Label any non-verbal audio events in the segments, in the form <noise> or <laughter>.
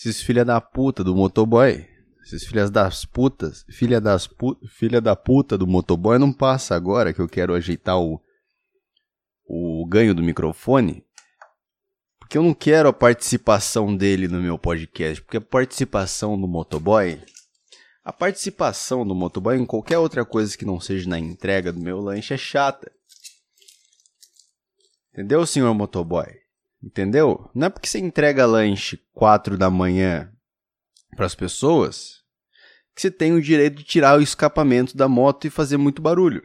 Esses filha da puta do motoboy, esses filhas das putas, filha das pu filha da puta do motoboy não passa agora que eu quero ajeitar o o ganho do microfone. Porque eu não quero a participação dele no meu podcast, porque a participação do motoboy a participação do motoboy em qualquer outra coisa que não seja na entrega do meu lanche é chata. Entendeu, senhor motoboy? Entendeu? Não é porque você entrega lanche 4 da manhã para as pessoas que você tem o direito de tirar o escapamento da moto e fazer muito barulho.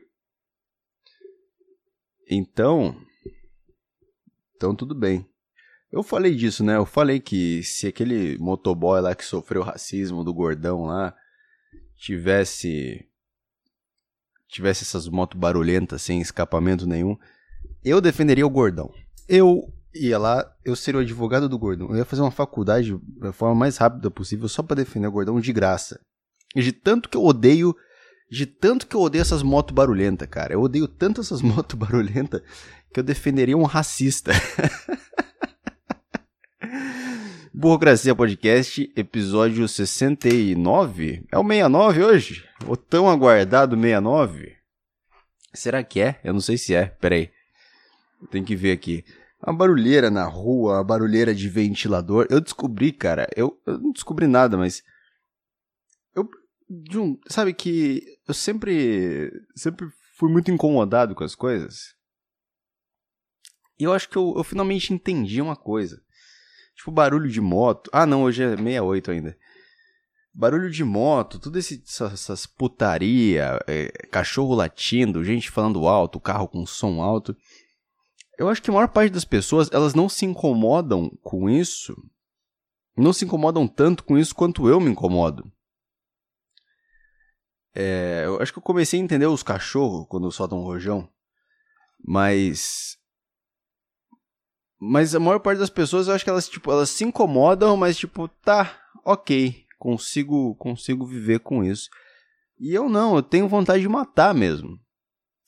Então, então tudo bem. Eu falei disso, né? Eu falei que se aquele motoboy lá que sofreu racismo do gordão lá tivesse tivesse essas motos barulhentas sem escapamento nenhum, eu defenderia o gordão. Eu ia lá, eu seria o advogado do gordão. Eu ia fazer uma faculdade da forma mais rápida possível só para defender o gordão de graça. E de tanto que eu odeio, de tanto que eu odeio essas motos barulhentas, cara. Eu odeio tanto essas <laughs> motos barulhentas que eu defenderia um racista. <laughs> Burocracia Podcast, episódio 69. É o 69 hoje? O tão aguardado 69? Será que é? Eu não sei se é. Pera aí. Tem que ver aqui. A barulheira na rua, a barulheira de ventilador. Eu descobri, cara. Eu, eu não descobri nada, mas. Eu. Um, sabe que eu sempre. Sempre fui muito incomodado com as coisas. E eu acho que eu, eu finalmente entendi uma coisa. Tipo, barulho de moto. Ah, não, hoje é 68 ainda. Barulho de moto, tudo esse, essas putaria, é, cachorro latindo, gente falando alto, carro com som alto. Eu acho que a maior parte das pessoas, elas não se incomodam com isso. Não se incomodam tanto com isso quanto eu me incomodo. É, eu acho que eu comecei a entender os cachorros quando soltam um rojão. Mas mas a maior parte das pessoas, eu acho que elas, tipo, elas se incomodam, mas tipo, tá, ok, consigo, consigo viver com isso. E eu não, eu tenho vontade de matar mesmo.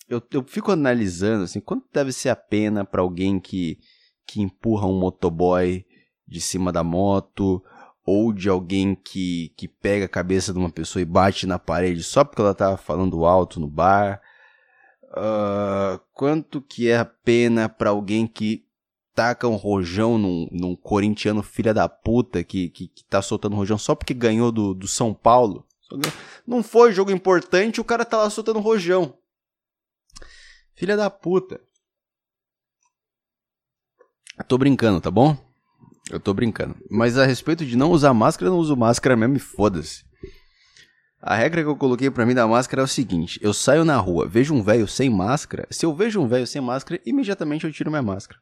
Eu, eu fico analisando, assim, quanto deve ser a pena para alguém que, que empurra um motoboy de cima da moto, ou de alguém que, que pega a cabeça de uma pessoa e bate na parede só porque ela tava falando alto no bar. Uh, quanto que é a pena para alguém que taca um rojão num, num corintiano filha da puta que, que, que tá soltando rojão só porque ganhou do, do São Paulo. Não foi jogo importante, o cara tá lá soltando rojão. Filha da puta. Eu tô brincando, tá bom? Eu tô brincando. Mas a respeito de não usar máscara, eu não uso máscara mesmo e foda-se. A regra que eu coloquei para mim da máscara é o seguinte: eu saio na rua, vejo um velho sem máscara. Se eu vejo um velho sem máscara, imediatamente eu tiro minha máscara.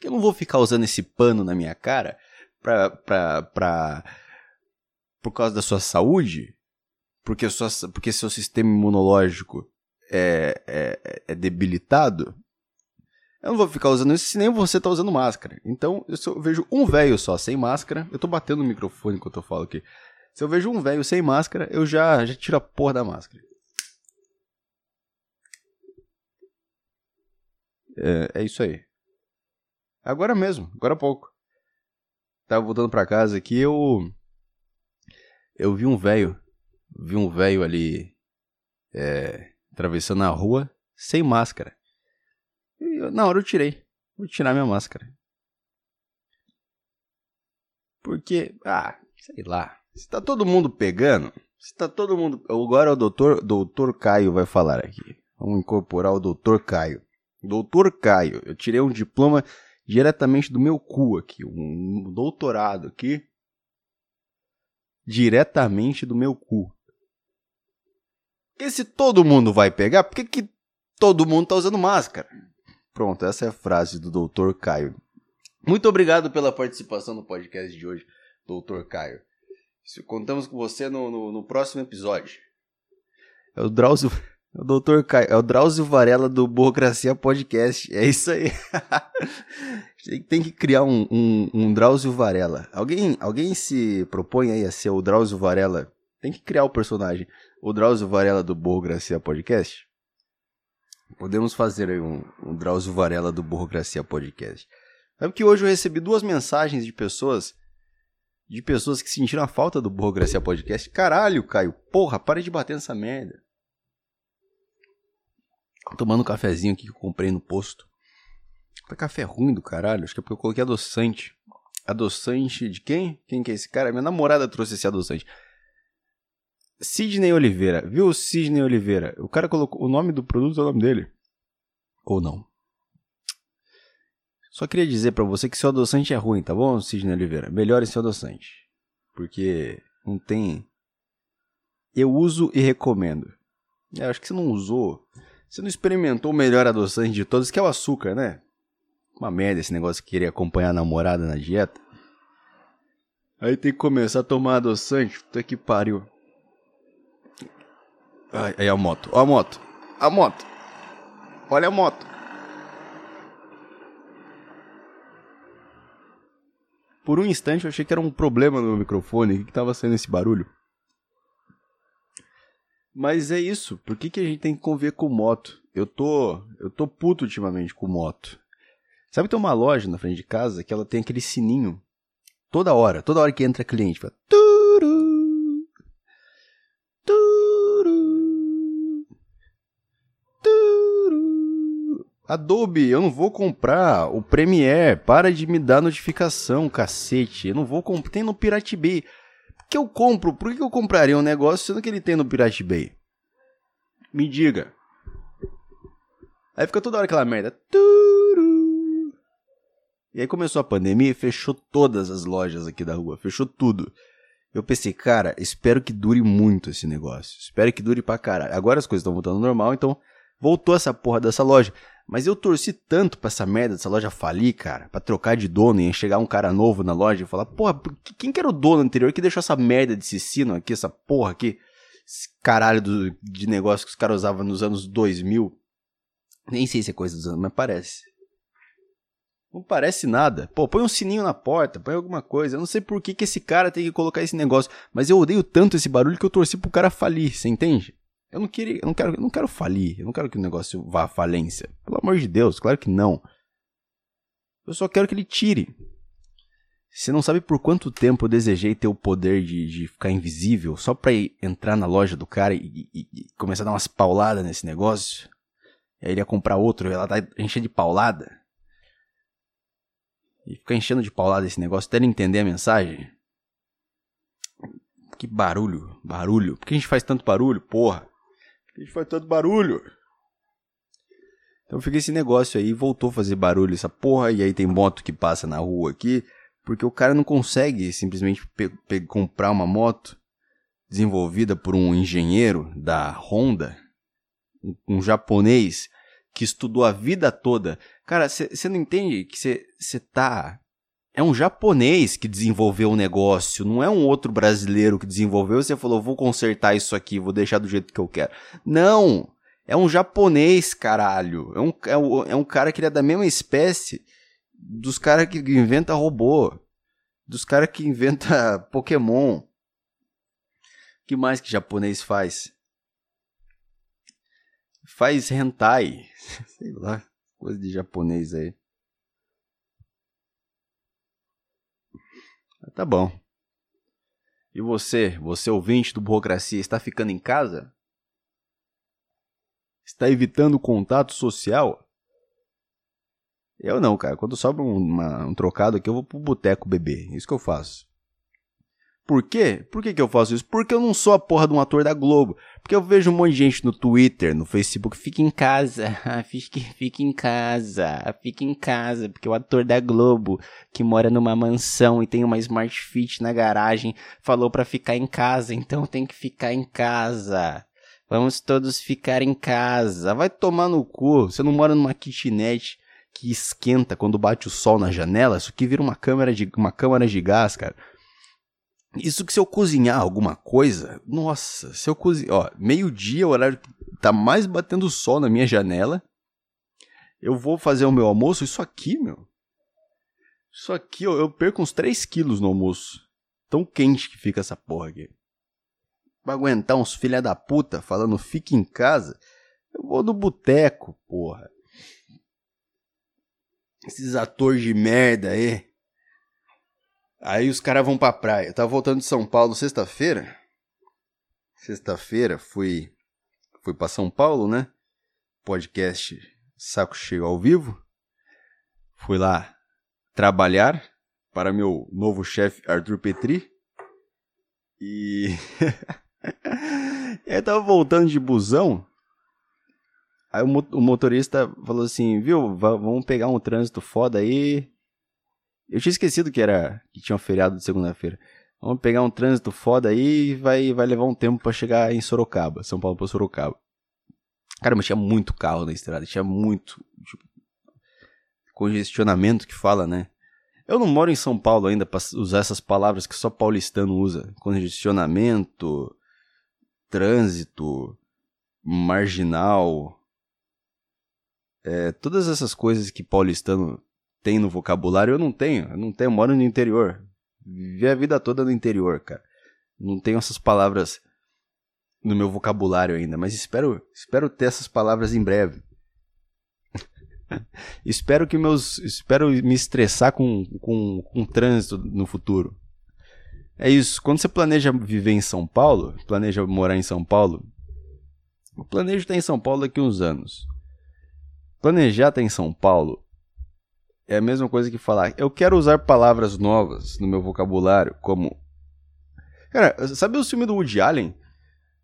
Eu não vou ficar usando esse pano na minha cara pra, pra, pra, por causa da sua saúde, porque, sua, porque seu sistema imunológico é, é, é debilitado. Eu não vou ficar usando isso se nem você tá usando máscara. Então, se eu vejo um velho só sem máscara, eu tô batendo no microfone enquanto eu falo aqui. Se eu vejo um velho sem máscara, eu já, já tiro a porra da máscara. É, é isso aí. Agora mesmo, agora há pouco. Tava voltando pra casa aqui, eu. Eu vi um velho. Vi um velho ali. É, atravessando a rua sem máscara. Eu, na hora eu tirei. Vou tirar minha máscara. Porque, ah, sei lá. Se tá todo mundo pegando, se tá todo mundo. Agora o doutor, doutor Caio vai falar aqui. Vamos incorporar o doutor Caio. Doutor Caio, eu tirei um diploma diretamente do meu cu aqui, um doutorado aqui, diretamente do meu cu. Porque se todo mundo vai pegar, por que, que todo mundo tá usando máscara? Pronto, essa é a frase do doutor Caio. Muito obrigado pela participação no podcast de hoje, doutor Caio. Contamos com você no, no, no próximo episódio. É o Drauzio, é o doutor Caio, é o Drauzio Varela do Burocracia Podcast. É isso aí. <laughs> Tem que criar um, um, um Drauzio Varela. Alguém, alguém se propõe aí a ser o Drauzio Varela? Tem que criar o personagem. O Drauzio Varela do Burocracia Podcast? Podemos fazer aí um, um Drauzio Varela do Burocracia Podcast. Sabe que hoje eu recebi duas mensagens de pessoas de pessoas que sentiram a falta do Burocracia Podcast. Caralho, Caio, porra, para de bater nessa merda. Tomando um cafezinho aqui que eu comprei no posto. Tá café ruim do caralho, acho que é porque eu coloquei adoçante. Adoçante de quem? Quem que é esse cara? Minha namorada trouxe esse adoçante. Sidney Oliveira. Viu o Sidney Oliveira? O cara colocou o nome do produto é o nome dele. Ou não. Só queria dizer para você que seu adoçante é ruim, tá bom, Sidney Oliveira? Melhore seu adoçante. Porque não tem. Eu uso e recomendo. Eu acho que você não usou. Você não experimentou o melhor adoçante de todos, que é o açúcar, né? Uma merda esse negócio de querer acompanhar a namorada na dieta. Aí tem que começar a tomar adoçante. Puta que pariu. Ai, aí a moto. Ó a moto. A moto. Olha a moto. Por um instante eu achei que era um problema no meu microfone. O que, que tava saindo esse barulho? Mas é isso. Por que, que a gente tem que conviver com moto? Eu tô. Eu tô puto ultimamente com moto. Sabe que tem uma loja na frente de casa que ela tem aquele sininho. Toda hora, toda hora que entra cliente, fala. Adobe, eu não vou comprar o Premiere. Para de me dar notificação, cacete. Eu não vou comprar. Tem no Pirate Bay. Por que eu compro? Por que eu compraria um negócio sendo que ele tem no Pirate Bay? Me diga. Aí fica toda hora aquela merda. E aí começou a pandemia e fechou todas as lojas aqui da rua. Fechou tudo. Eu pensei, cara, espero que dure muito esse negócio. Espero que dure pra caralho. Agora as coisas estão voltando ao normal, então voltou essa porra dessa loja. Mas eu torci tanto pra essa merda dessa loja falir, cara, pra trocar de dono e chegar um cara novo na loja e falar, porra, quem que era o dono anterior que deixou essa merda desse sino aqui, essa porra aqui, esse caralho do, de negócio que os caras usavam nos anos 2000? Nem sei se é coisa dos anos, mas parece. Não parece nada. Pô, põe um sininho na porta, põe alguma coisa. Eu não sei por que, que esse cara tem que colocar esse negócio, mas eu odeio tanto esse barulho que eu torci pro cara falir, você entende? Eu não queria, eu não quero, eu não quero falir, eu não quero que o negócio vá à falência. Pelo amor de Deus, claro que não. Eu só quero que ele tire. Você não sabe por quanto tempo eu desejei ter o poder de, de ficar invisível só pra entrar na loja do cara e, e, e começar a dar umas pauladas nesse negócio? E aí ele ia comprar outro, ela tá enchendo de paulada. E ficar enchendo de paulada esse negócio até ele entender a mensagem. Que barulho, barulho. Por que a gente faz tanto barulho, porra? A gente faz tanto barulho. Então fica esse negócio aí, voltou a fazer barulho essa porra, e aí tem moto que passa na rua aqui, porque o cara não consegue simplesmente comprar uma moto desenvolvida por um engenheiro da Honda, um, um japonês que estudou a vida toda. Cara, você não entende que você tá é um japonês que desenvolveu o negócio, não é um outro brasileiro que desenvolveu você falou, vou consertar isso aqui, vou deixar do jeito que eu quero. Não! É um japonês, caralho. É um, é um, é um cara que é da mesma espécie dos caras que inventa robô. Dos caras que inventa <laughs> Pokémon. que mais que japonês faz? Faz hentai. <laughs> Sei lá, coisa de japonês aí. Tá bom. E você, você ouvinte do Burocracia, está ficando em casa? Está evitando o contato social? Eu não, cara. Quando sobra um, um trocado aqui, eu vou pro boteco beber. É isso que eu faço. Por quê? Por que, que eu faço isso? Porque eu não sou a porra de um ator da Globo. Porque eu vejo um monte de gente no Twitter, no Facebook, fica em casa, <laughs> fique, fique em casa, fique em casa, porque o ator da Globo, que mora numa mansão e tem uma Smart Fit na garagem, falou para ficar em casa, então tem que ficar em casa. Vamos todos ficar em casa. Vai tomar no cu. Você não mora numa kitnet que esquenta quando bate o sol na janela. Isso aqui vira uma câmera de, uma câmara de gás, cara. Isso que se eu cozinhar alguma coisa, nossa, se eu cozinhar, ó, meio-dia, o horário tá mais batendo sol na minha janela. Eu vou fazer o meu almoço, isso aqui, meu. Isso aqui, ó, eu perco uns 3 quilos no almoço. Tão quente que fica essa porra aqui. Pra aguentar uns filha da puta falando fique em casa, eu vou no boteco, porra. Esses atores de merda aí Aí os caras vão pra praia. Eu tava voltando de São Paulo sexta-feira. Sexta-feira fui fui para São Paulo, né? Podcast Saco Cheio ao vivo. Fui lá trabalhar para meu novo chefe Arthur Petri. E <laughs> eu tava voltando de busão. Aí o motorista falou assim, viu, vamos pegar um trânsito foda aí. Eu tinha esquecido que era que tinha um feriado de segunda-feira. Vamos pegar um trânsito foda aí e vai, vai levar um tempo para chegar em Sorocaba, São Paulo para Sorocaba. Cara, mas tinha muito carro na estrada, tinha muito tipo, congestionamento que fala, né? Eu não moro em São Paulo ainda para usar essas palavras que só paulistano usa. Congestionamento, trânsito, marginal. É, todas essas coisas que paulistano tem no vocabulário, eu não tenho. Eu não tenho, eu moro no interior. Vivi a vida toda no interior, cara. Não tenho essas palavras no meu vocabulário ainda, mas espero, espero ter essas palavras em breve. <laughs> espero que meus, espero me estressar com, com, com trânsito no futuro. É isso. Quando você planeja viver em São Paulo, planeja morar em São Paulo, eu planejo estar em São Paulo daqui uns anos. Planejar estar em São Paulo é a mesma coisa que falar. Eu quero usar palavras novas no meu vocabulário, como. Cara, sabe o filme do Woody Allen?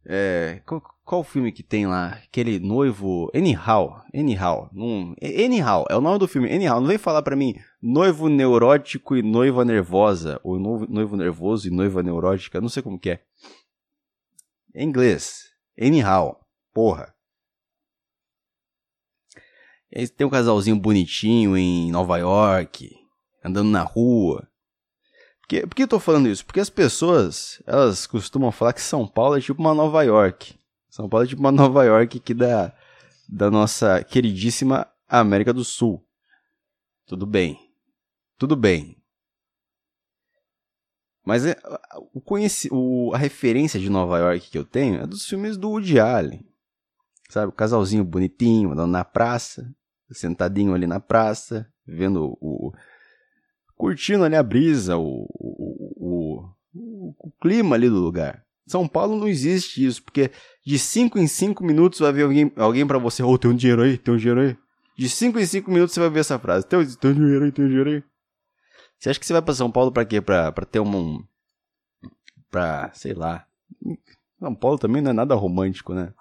É, qual, qual filme que tem lá? Aquele noivo. Anyhow. Anyhow. Num, Anyhow. É o nome do filme. Anyhow. Não vem falar pra mim noivo neurótico e noiva nervosa. Ou noivo, noivo nervoso e noiva neurótica. Não sei como que é. Em inglês. Anyhow. Porra. E aí tem um casalzinho bonitinho em Nova York, andando na rua. Por que, por que eu tô falando isso? Porque as pessoas, elas costumam falar que São Paulo é tipo uma Nova York. São Paulo é tipo uma Nova York aqui da, da nossa queridíssima América do Sul. Tudo bem. Tudo bem. Mas é, o a referência de Nova York que eu tenho é dos filmes do Woody Allen. Sabe, o casalzinho bonitinho, andando na praça, sentadinho ali na praça, vendo o. curtindo ali a brisa, o, o, o, o clima ali do lugar. São Paulo não existe isso, porque de 5 em 5 minutos vai ver alguém, alguém para você, ô, oh, tem um dinheiro aí, tem um dinheiro aí. De 5 em 5 minutos você vai ver essa frase, tem, tem um dinheiro aí, tem um dinheiro aí. Você acha que você vai para São Paulo para quê? Pra, pra ter um. pra, sei lá. São Paulo também não é nada romântico, né?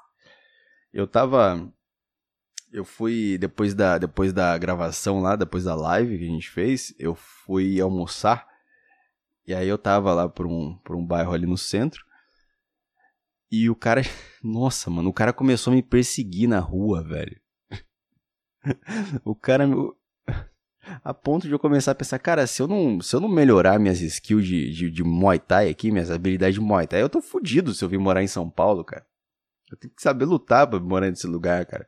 Eu tava. Eu fui, depois da, depois da gravação lá, depois da live que a gente fez, eu fui almoçar. E aí eu tava lá por um, por um bairro ali no centro. E o cara. <laughs> Nossa, mano, o cara começou a me perseguir na rua, velho. <laughs> o cara. A ponto de eu começar a pensar, cara, se eu não, se eu não melhorar minhas skills de, de, de Muay Thai aqui, minhas habilidades de Muay Thai, eu tô fudido se eu vir morar em São Paulo, cara. Eu tenho que saber lutar pra morar nesse lugar, cara.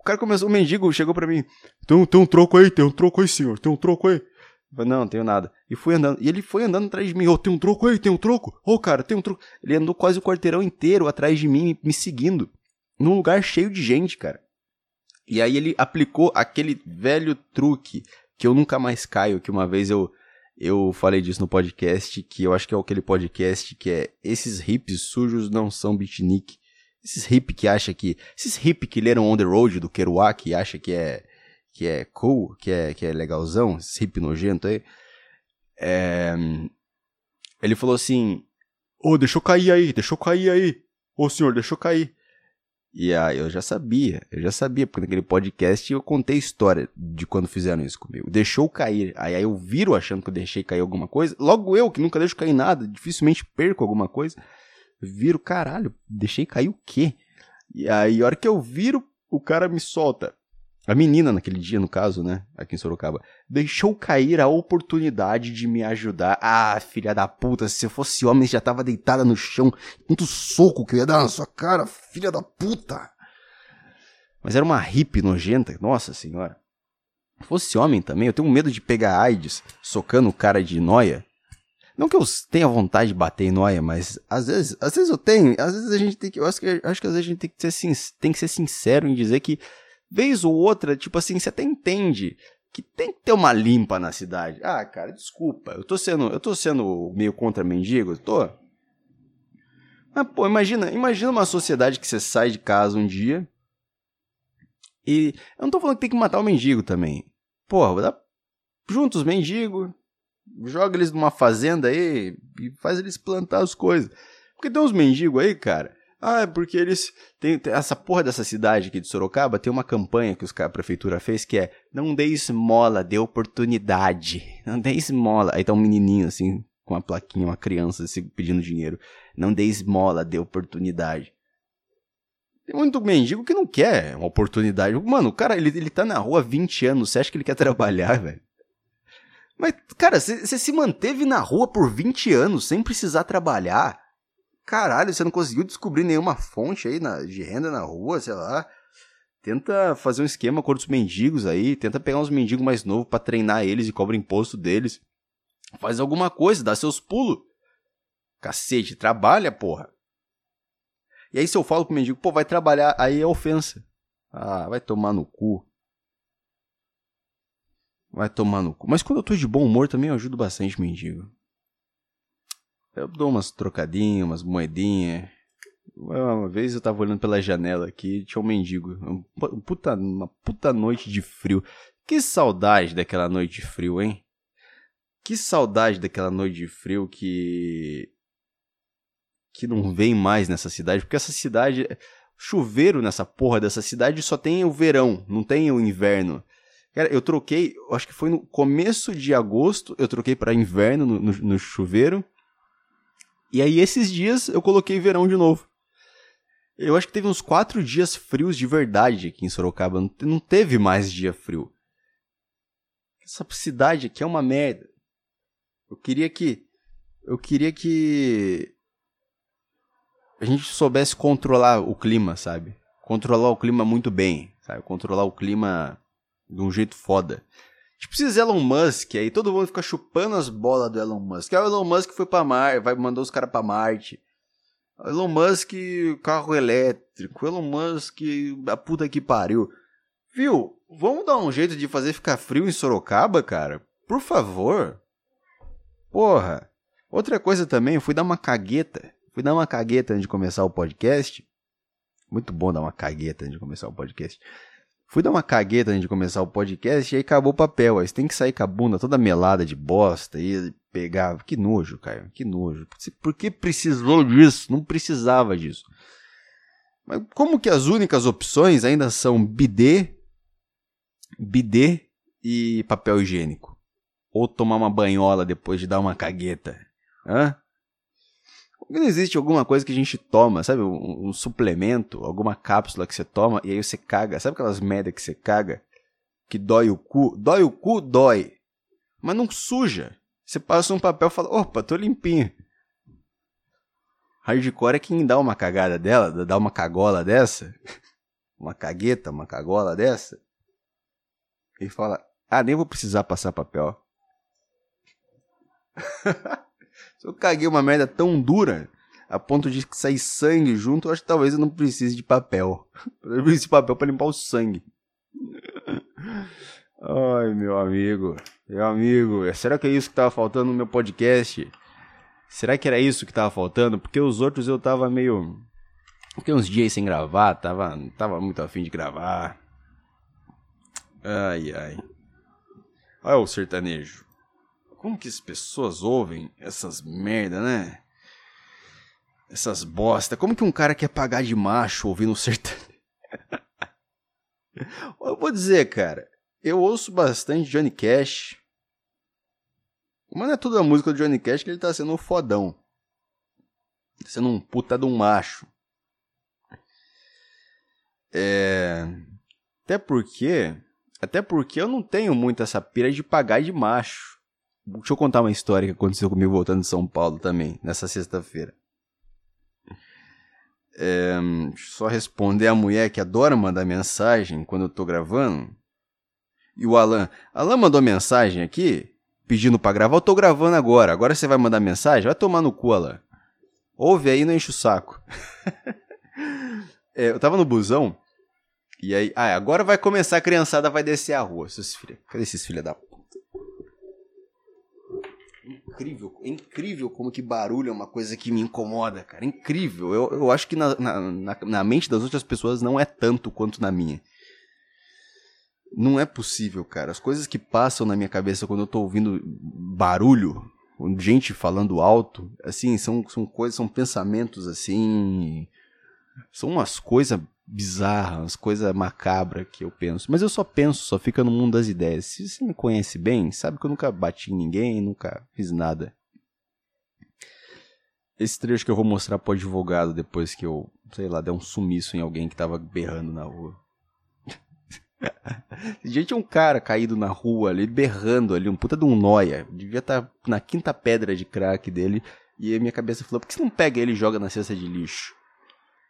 O cara começou, o mendigo chegou pra mim. Tem um, tem um troco aí, tem um troco aí, senhor, tem um troco aí. Eu falei, não, não tenho nada. E fui andando. E ele foi andando atrás de mim. Ô, oh, tem um troco aí, tem um troco. Ô, oh, cara, tem um troco. Ele andou quase o quarteirão inteiro atrás de mim, me seguindo. Num lugar cheio de gente, cara. E aí ele aplicou aquele velho truque que eu nunca mais caio, que uma vez eu eu falei disso no podcast, que eu acho que é aquele podcast que é esses hips sujos não são beatnik. Esses hip que acha que. Esses hip que leram On the Road do Kerouac e acha que é. que é cool, que é, que é legalzão, esse hip nojento aí. É, ele falou assim: Ô, oh, deixa eu cair aí, deixa eu cair aí. Ô senhor, deixa eu cair. E aí eu já sabia, eu já sabia, porque naquele podcast eu contei a história de quando fizeram isso comigo. Deixou cair. Aí, aí eu viro achando que eu deixei cair alguma coisa. Logo eu, que nunca deixo cair nada, dificilmente perco alguma coisa viro, caralho, deixei cair o quê? E aí, a hora que eu viro, o cara me solta. A menina, naquele dia, no caso, né? Aqui em Sorocaba, deixou cair a oportunidade de me ajudar. Ah, filha da puta, se eu fosse homem, já tava deitada no chão. Muito soco que eu ia dar na sua cara, filha da puta. Mas era uma hippie nojenta, nossa senhora. Se fosse homem também, eu tenho medo de pegar AIDS socando o cara de noia. Não que eu tenha vontade de bater em noia, mas às vezes, às vezes eu tenho, às vezes a gente tem que, eu acho que, acho que às vezes a gente tem que ser, tem que ser sincero em dizer que vez ou outra, tipo assim, você até entende que tem que ter uma limpa na cidade. Ah, cara, desculpa. Eu tô sendo, eu tô sendo meio contra mendigo, tô. Mas, pô, imagina, imagina uma sociedade que você sai de casa um dia e eu não tô falando que tem que matar o mendigo também. Porra, dá, junta os mendigos, joga eles numa fazenda aí e faz eles plantar as coisas. Porque tem uns mendigos aí, cara. Ah, é porque eles. Tem, tem, essa porra dessa cidade aqui de Sorocaba tem uma campanha que os, a prefeitura fez que é Não dê esmola, dê oportunidade. Não dê esmola. Aí tá um menininho assim, com uma plaquinha, uma criança assim, pedindo dinheiro. Não dê esmola, dê oportunidade. Tem muito mendigo que não quer uma oportunidade. Mano, o cara, ele, ele tá na rua há 20 anos, você acha que ele quer trabalhar, <laughs> velho? Mas, cara, você se manteve na rua por 20 anos sem precisar trabalhar. Caralho, você não conseguiu descobrir nenhuma fonte aí na, de renda na rua, sei lá. Tenta fazer um esquema com os mendigos aí, tenta pegar uns mendigos mais novos para treinar eles e cobra imposto deles. Faz alguma coisa, dá seus pulos. Cacete, trabalha, porra. E aí se eu falo pro mendigo, pô, vai trabalhar, aí é ofensa. Ah, vai tomar no cu. Vai tomar no cu. Mas quando eu tô de bom humor também eu ajudo bastante mendigo. Eu dou umas trocadinhas, umas moedinhas. Uma vez eu tava olhando pela janela aqui, tinha um mendigo. Um puta, uma puta noite de frio. Que saudade daquela noite de frio, hein? Que saudade daquela noite de frio que. que não vem mais nessa cidade. Porque essa cidade. Chuveiro nessa porra dessa cidade só tem o verão, não tem o inverno. Cara, eu troquei, acho que foi no começo de agosto, eu troquei para inverno no, no, no, chuveiro. E aí esses dias eu coloquei verão de novo. Eu acho que teve uns quatro dias frios de verdade aqui em Sorocaba. Não, não teve mais dia frio. Essa cidade aqui é uma merda. Eu queria que. Eu queria que. A gente soubesse controlar o clima, sabe? Controlar o clima muito bem, sabe? Controlar o clima de um jeito foda. Tipo esses Elon Musk aí, todo mundo fica chupando as bolas do Elon Musk. Ah, o Elon Musk foi pra Marte, vai mandou os caras pra Marte. Elon Musk, carro elétrico. Elon Musk, a puta que pariu. Viu? Vamos dar um jeito de fazer ficar frio em Sorocaba, cara? Por favor. Porra. Outra coisa também, eu fui dar uma cagueta. Fui dar uma cagueta antes de começar o podcast. Muito bom dar uma cagueta antes de começar o podcast. Fui dar uma cagueta antes de começar o podcast e aí acabou o papel. Aí você tem que sair com a bunda toda melada de bosta e pegar. Que nojo, Caio. Que nojo. Por que precisou disso? Não precisava disso. Mas como que as únicas opções ainda são bidê, bidê e papel higiênico? Ou tomar uma banhola depois de dar uma cagueta? Hã? Não existe alguma coisa que a gente toma, sabe? Um, um, suplemento, alguma cápsula que você toma e aí você caga. Sabe aquelas merda que você caga? Que dói o cu? Dói o cu? Dói. Mas não suja. Você passa um papel e fala, opa, tô limpinho. Hardcore é quem dá uma cagada dela, dá uma cagola dessa. <laughs> uma cagueta, uma cagola dessa. E fala, ah, nem vou precisar passar papel. <laughs> Se eu caguei uma merda tão dura, a ponto de sair sangue junto, eu acho que talvez eu não precise de papel. <laughs> Eu preciso de papel para limpar o sangue. <laughs> Ai, meu amigo. Meu amigo, será que é isso que tava faltando no meu podcast? Será que era isso que tava faltando? Porque os outros eu tava meio. Fiquei uns dias sem gravar, tava, tava muito afim de gravar. Ai, ai. Olha o sertanejo. Como que as pessoas ouvem essas merda, né? Essas bosta. Como que um cara quer pagar de macho ouvindo sertanejo? <laughs> eu vou dizer, cara. Eu ouço bastante Johnny Cash. Mas não é toda a música do Johnny Cash que ele tá sendo um fodão. Sendo um puta de um macho. É... Até porque... Até porque eu não tenho muito essa pira de pagar de macho. Deixa eu contar uma história que aconteceu comigo voltando de São Paulo também, nessa sexta-feira. É, só responder a mulher que adora mandar mensagem quando eu tô gravando. E o Alan. Alan mandou mensagem aqui, pedindo para gravar. Eu tô gravando agora. Agora você vai mandar mensagem? Vai tomar no cu, Alan. Ouve aí, não enche o saco. <laughs> é, eu tava no busão. E aí, ah, agora vai começar a criançada, vai descer a rua. Cadê esses filha da puta? Incrível, é incrível como que barulho é uma coisa que me incomoda, cara. Incrível. Eu, eu acho que na, na, na mente das outras pessoas não é tanto quanto na minha. Não é possível, cara. As coisas que passam na minha cabeça quando eu tô ouvindo barulho, gente falando alto, assim, são, são coisas, são pensamentos assim. São umas coisas bizarras, umas coisas macabras que eu penso. Mas eu só penso, só fica no mundo das ideias. Se você me conhece bem, sabe que eu nunca bati em ninguém, nunca fiz nada. Esse trecho que eu vou mostrar pro advogado depois que eu, sei lá, der um sumiço em alguém que tava berrando na rua. <laughs> Gente, um cara caído na rua ali, berrando ali, um puta de um noia. Devia estar tá na quinta pedra de crack dele. E a minha cabeça falou: por que você não pega ele e joga na cesta de lixo?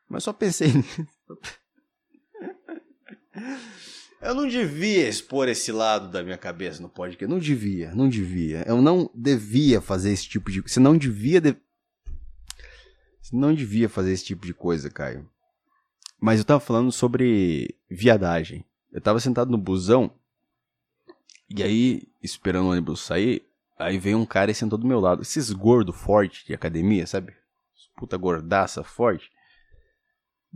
Mas só pensei nisso. Eu não devia expor esse lado da minha cabeça no podcast. Não devia, não devia. Eu não devia fazer esse tipo de. Você não devia. De... Você não devia fazer esse tipo de coisa, Caio. Mas eu tava falando sobre viadagem. Eu tava sentado no busão. E aí, esperando o ônibus sair, aí veio um cara e sentou do meu lado. Esses gordo forte de academia, sabe? Puta gordaça forte.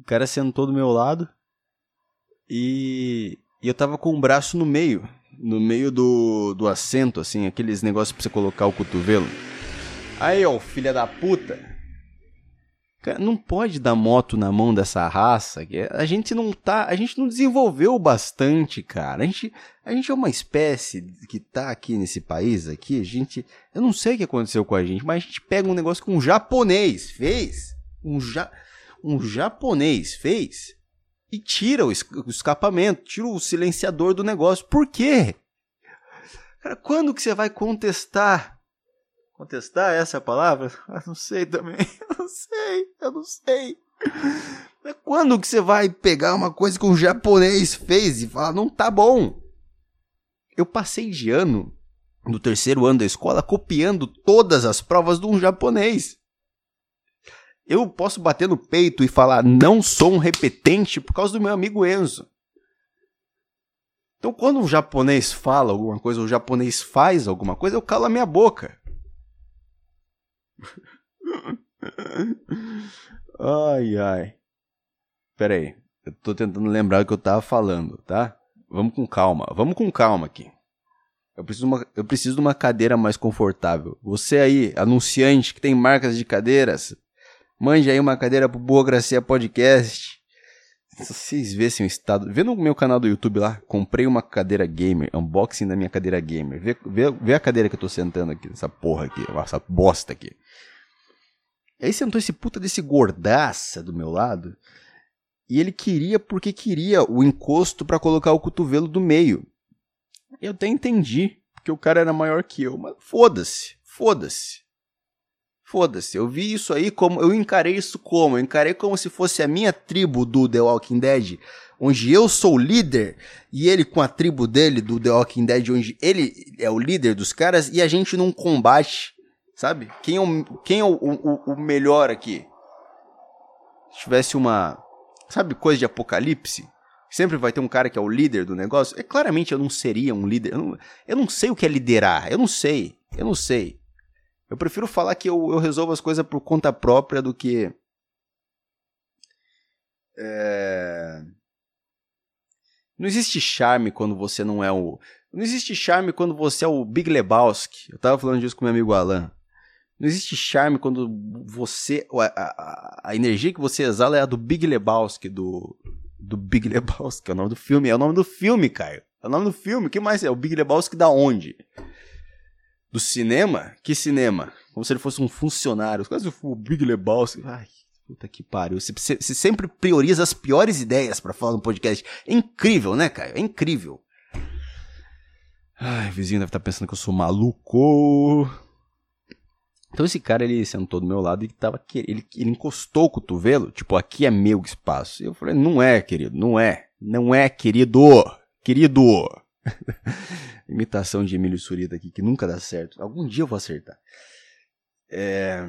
O cara sentou do meu lado e, e eu tava com o braço no meio, no meio do, do assento, assim, aqueles negócios pra você colocar o cotovelo. Aí, ó, filha da puta, Cara, não pode dar moto na mão dessa raça. A gente não tá, a gente não desenvolveu bastante, cara. A gente, a gente é uma espécie que tá aqui nesse país aqui, a gente, eu não sei o que aconteceu com a gente, mas a gente pega um negócio que um japonês fez, um ja, um japonês fez e tira o, escapamento, tira o silenciador do negócio. Por quê? Cara, quando que você vai contestar Contestar essa é a palavra? <laughs> Ah, não sei também. <laughs> Eu não sei, eu não sei. Quando que você vai pegar uma coisa que um japonês fez e falar, não tá bom? Eu passei de ano, no terceiro ano da escola, copiando todas as provas de um japonês. Eu posso bater no peito e falar, não sou um repetente por causa do meu amigo Enzo. Então, quando um japonês fala alguma coisa, ou um japonês faz alguma coisa, eu calo a minha boca <laughs> ai, ai. Pera aí. Eu tô tentando lembrar o que eu tava falando, tá? Vamos com calma. Vamos com calma aqui. Eu preciso, uma, eu preciso de uma cadeira mais confortável. Você aí, anunciante que tem marcas de cadeiras, mande aí uma cadeira pro Burocracia Podcast. Se vocês vissem o estado. Vê no meu canal do YouTube lá, comprei uma cadeira gamer, unboxing da minha cadeira gamer. Vê, vê, vê a cadeira que eu tô sentando aqui, essa porra aqui, essa bosta aqui. Aí sentou esse puta desse gordaça do meu lado. E ele queria porque queria o encosto para colocar o cotovelo do meio. Eu até entendi, porque o cara era maior que eu, mas foda-se, foda-se. Foda-se, eu vi isso aí como. Eu encarei isso como? Eu encarei como se fosse a minha tribo do The Walking Dead, onde eu sou o líder, e ele com a tribo dele do The Walking Dead, onde ele é o líder dos caras, e a gente num combate Sabe? Quem é o, quem é o, o, o melhor aqui? Se tivesse uma. Sabe, coisa de apocalipse? Sempre vai ter um cara que é o líder do negócio. É claramente eu não seria um líder. Eu não, eu não sei o que é liderar. Eu não sei. Eu não sei. Eu prefiro falar que eu, eu resolvo as coisas por conta própria do que. É... Não existe charme quando você não é o. Não existe charme quando você é o Big Lebowski. Eu tava falando disso com meu amigo Alan. Não existe charme quando você. A, a, a, energia que você exala é a do Big Lebowski, do. Do Big Lebowski, é o nome do filme. É o nome do filme, Caio. É o nome do filme. Que mais é? O Big Lebowski da onde? Do cinema? Que cinema? Como se ele fosse um funcionário. Quase o Big Lebowski. Ai, puta que pariu. Você, você, sempre prioriza as piores ideias para falar no podcast. É incrível, né, Caio? É incrível. Ai, vizinho deve estar tá pensando que eu sou maluco. Então esse cara, ele sentou do meu lado e tava, ele, ele encostou o cotovelo, tipo, aqui é meu espaço. Eu falei, não é, querido, não é. Não é, querido. Querido. <laughs> Imitação de Emílio Surita aqui, que nunca dá certo. Algum dia eu vou acertar. É...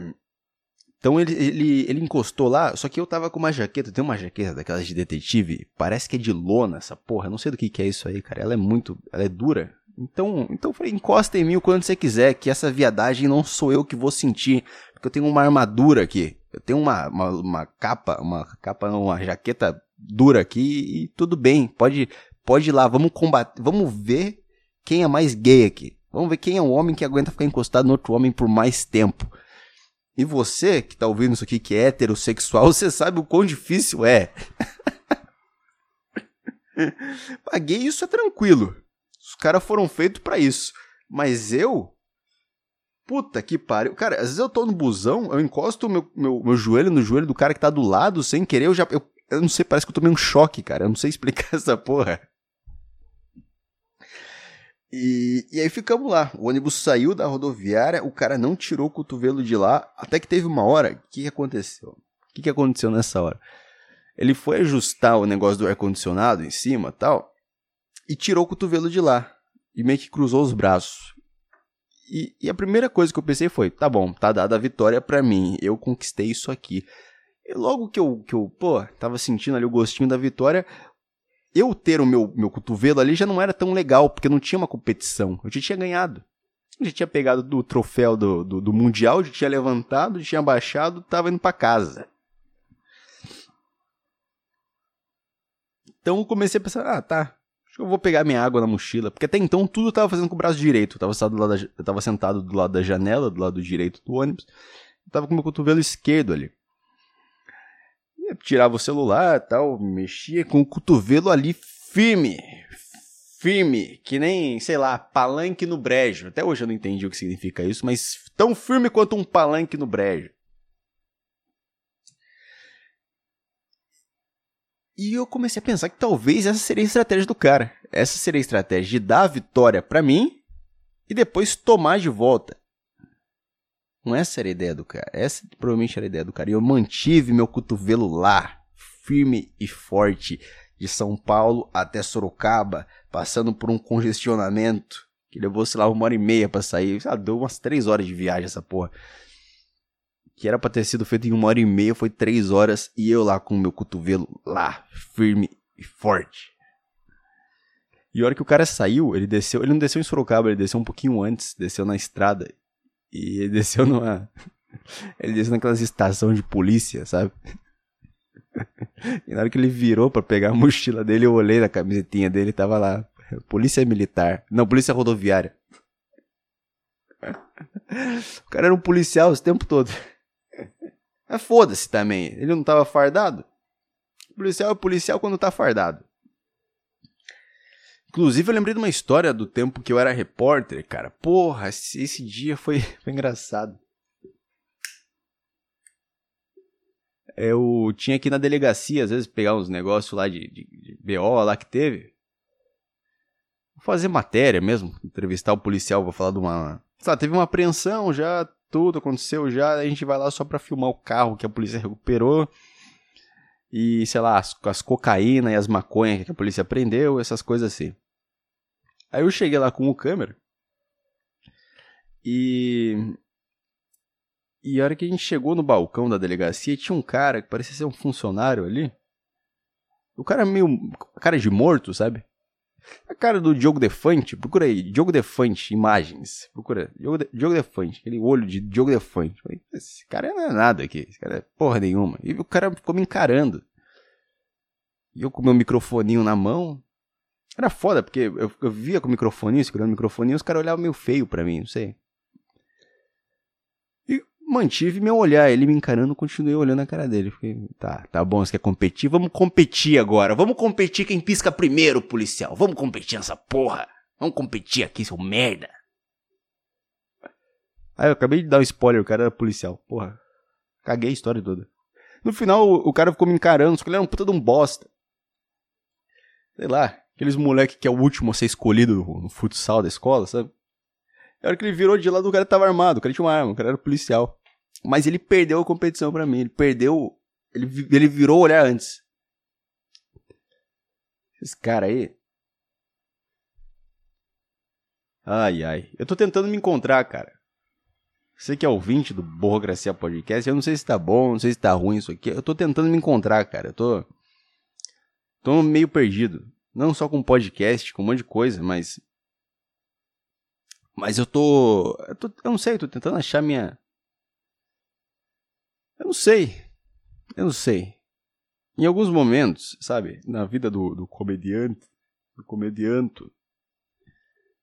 Então ele, ele, ele encostou lá, só que eu tava com uma jaqueta, tem uma jaqueta daquelas de detetive, parece que é de lona essa porra, não sei do que que é isso aí, cara. Ela é muito, ela é dura. Então, então eu falei, encosta em mim o quanto você quiser, que essa viadagem não sou eu que vou sentir, porque eu tenho uma armadura aqui. Eu tenho uma, uma, uma capa, uma capa, uma jaqueta dura aqui e tudo bem, pode, pode ir lá, vamos combater, vamos ver quem é mais gay aqui. Vamos ver quem é o homem que aguenta ficar encostado no outro homem por mais tempo. E você que tá ouvindo isso aqui, que é heterossexual, <laughs> você sabe o quão difícil é. <laughs> Paguei isso é tranquilo. Os caras foram feitos para isso. Mas eu. Puta que pariu. Cara, às vezes eu tô no busão, eu encosto o meu, meu, meu joelho no joelho do cara que tá do lado sem querer, eu já. Eu, eu não sei, parece que eu tomei um choque, cara. Eu não sei <laughs> explicar essa porra. E, e aí ficamos lá. O ônibus saiu da rodoviária, o cara não tirou o cotovelo de lá, até que teve uma hora. O que, que aconteceu? O que, que aconteceu nessa hora? Ele foi ajustar o negócio do ar-condicionado em cima tal, e tirou o cotovelo de lá. E meio que cruzou os braços. E, e a primeira coisa que eu pensei foi: tá bom, tá dada a vitória pra mim, eu conquistei isso aqui. E logo que eu, que eu, pô, tava sentindo ali o gostinho da vitória, eu ter o meu, meu cotovelo ali já não era tão legal, porque não tinha uma competição. Eu já tinha ganhado. Eu já tinha pegado do troféu do, do, do Mundial, já tinha levantado, já tinha baixado, tava indo para casa. Então comecei a pensar, ah, tá, acho que eu vou pegar minha água na mochila. Porque até então tudo eu tava fazendo com o braço direito. Eu tava, sentado do lado da, tava sentado do lado da janela, do lado direito do ônibus. Eu tava com o meu cotovelo esquerdo ali tirava o celular tal, mexia com o cotovelo ali firme. Firme, que nem, sei lá, palanque no brejo. Até hoje eu não entendi o que significa isso, mas tão firme quanto um palanque no brejo. E eu comecei a pensar que talvez essa seria a estratégia do cara. Essa seria a estratégia de dar a vitória para mim e depois tomar de volta. Não essa era a ideia do cara. Essa provavelmente era a ideia do cara. E eu mantive meu cotovelo lá, firme e forte, de São Paulo até Sorocaba, passando por um congestionamento que levou, sei lá, uma hora e meia para sair. Ah, deu umas três horas de viagem essa porra. Que era pra ter sido feito em uma hora e meia, foi três horas. E eu lá com meu cotovelo lá, firme e forte. E a hora que o cara saiu, ele desceu. Ele não desceu em Sorocaba, ele desceu um pouquinho antes, desceu na estrada. E ele desceu numa. Ele desceu naquelas estações de polícia, sabe? E na hora que ele virou para pegar a mochila dele, eu olhei na camisetinha dele tava lá. Polícia Militar. Não, Polícia Rodoviária. O cara era um policial esse tempo todo. Mas foda-se também. Ele não tava fardado. O policial é policial quando tá fardado. Inclusive, eu lembrei de uma história do tempo que eu era repórter, cara. Porra, esse, dia foi, <laughs> foi engraçado. Eu tinha que ir na delegacia, às vezes, pegar uns negócios lá de, de, de BO lá que teve. Vou fazer matéria mesmo, entrevistar o policial, vou falar de uma. Sabe, teve uma apreensão já, tudo aconteceu já, a gente vai lá só pra filmar o carro que a polícia recuperou. E, sei lá, as, as cocaína e as maconhas que a polícia prendeu, essas coisas assim. Aí eu cheguei lá com o câmera. E. E a hora que a gente chegou no balcão da delegacia, tinha um cara que parecia ser um funcionário ali. O cara meio. cara de morto, sabe? A cara do Diogo Defante, procura aí, Diogo Defante, imagens. Procura, Diogo, de, Diogo Defante, aquele olho de Diogo Defante. Esse cara não é nada aqui, esse cara é porra nenhuma. E o cara ficou me encarando. E eu com meu microfoninho na mão, era foda, porque eu, eu via com o microfone, segurando o microfone, e os caras olhavam meio feio pra mim, não sei. Mantive meu olhar, ele me encarando, continuei olhando a cara dele. Fiquei, tá, tá bom, você quer competir? Vamos competir agora. Vamos competir quem pisca primeiro, policial. Vamos competir nessa porra. Vamos competir aqui, seu merda. Aí eu acabei de dar um spoiler, o cara era policial. Porra, caguei a história toda. No final, o cara ficou me encarando, só que ele era um puta de um bosta. Sei lá, Aqueles moleque que é o último a ser escolhido no, futsal da escola, sabe? A hora que ele virou de lado, o cara tava armado, o cara tinha uma arma, o cara era policial. Mas ele perdeu a competição para mim, ele perdeu. Ele, ele virou olhar antes. Esse cara aí. Ai, ai. Eu tô tentando me encontrar, cara. Você que é ouvinte do Borrocracia Podcast, eu não sei se tá bom, não sei se tá ruim isso aqui. Eu tô tentando me encontrar, cara. Eu tô. Tô meio perdido. Não só com podcast, com um monte de coisa, mas. Mas eu tô. Eu, tô, eu não sei, eu tô tentando achar minha. Eu não sei. Eu não sei. Em alguns momentos, sabe, na vida do, do comediante, do comedianto,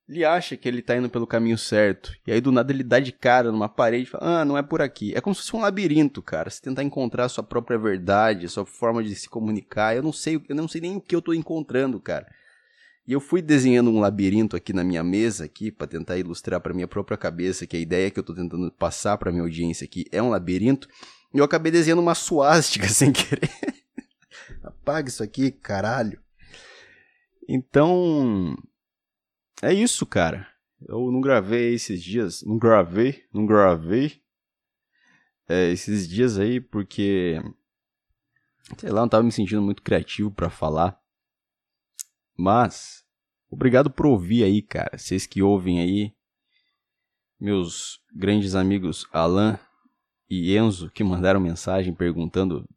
ele acha que ele tá indo pelo caminho certo. E aí do nada ele dá de cara numa parede e fala: Ah, não é por aqui. É como se fosse um labirinto, cara. Você tentar encontrar a sua própria verdade, a sua forma de se comunicar. Eu não sei, eu não sei nem o que eu tô encontrando, cara. E eu fui desenhando um labirinto aqui na minha mesa aqui para tentar ilustrar para minha própria cabeça que a ideia que eu tô tentando passar para minha audiência aqui é um labirinto. E eu acabei desenhando uma suástica <laughs> sem querer. Apaga isso aqui, caralho. Então, é isso, cara. Eu não gravei esses dias. Não gravei, não gravei. É, esses dias aí porque. Sei lá, não tava me sentindo muito criativo para falar. Mas. Obrigado por ouvir aí, cara. Vocês que ouvem aí. Meus grandes amigos Alan e Enzo que mandaram mensagem perguntando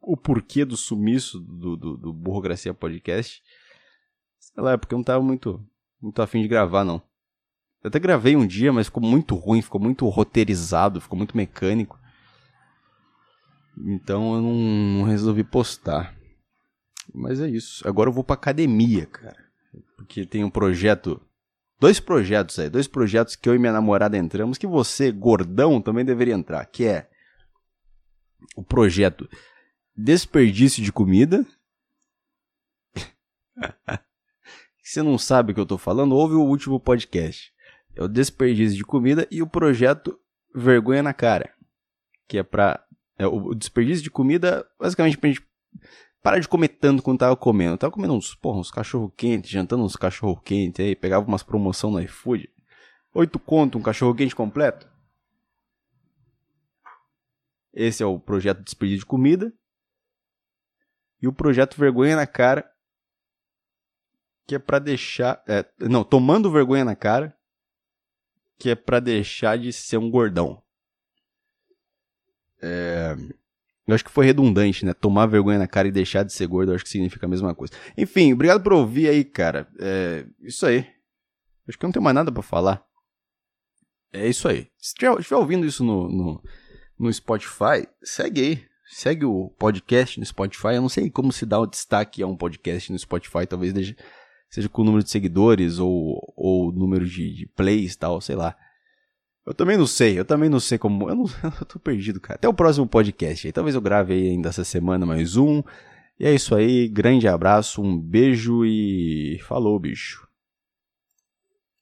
o porquê do sumiço do, do, do Burrocracia Podcast. Sei lá, é porque eu não tava muito muito afim de gravar, não. Eu até gravei um dia, mas ficou muito ruim, ficou muito roteirizado, ficou muito mecânico. Então eu não, não resolvi postar. Mas é isso. Agora eu vou pra academia, cara. Porque tem um projeto. Dois projetos aí, dois projetos que eu e minha namorada entramos, que você, gordão, também deveria entrar, que é o projeto Desperdício de Comida. <laughs> você não sabe o que eu tô falando, ouve o último podcast. É o desperdício de comida e o projeto Vergonha na Cara. Que é pra. É o desperdício de comida, basicamente pra gente parar de comer tanto quando tava comendo. Eu tava comendo uns, porra, uns cachorro quente, jantando uns cachorro quente aí, pegava umas promoção no iFood. Oito conto, um cachorro quente completo. Esse é o projeto Desperdício de Comida. E o projeto Vergonha na Cara, que é para deixar, é, não, tomando vergonha na cara, que é para deixar de ser um gordão. É, eu acho que foi redundante, né? Tomar vergonha na cara e deixar de ser gordo, eu acho que significa a mesma coisa. Enfim, obrigado por ouvir aí, cara. É, isso aí. Acho que eu não tenho mais nada para falar. É isso aí. Se estiver ouvindo isso no, no, no Spotify, segue aí. Segue o podcast no Spotify. Eu não sei como se dá o destaque a um podcast no Spotify. Talvez seja com o número de seguidores ou, ou número de, de plays e tal, sei lá. Eu também não sei, eu também não sei como. Eu, não, <laughs> eu tô perdido, cara. Até o próximo podcast aí. Talvez eu grave aí ainda essa semana mais um. E é isso aí, grande abraço, um beijo e falou, bicho.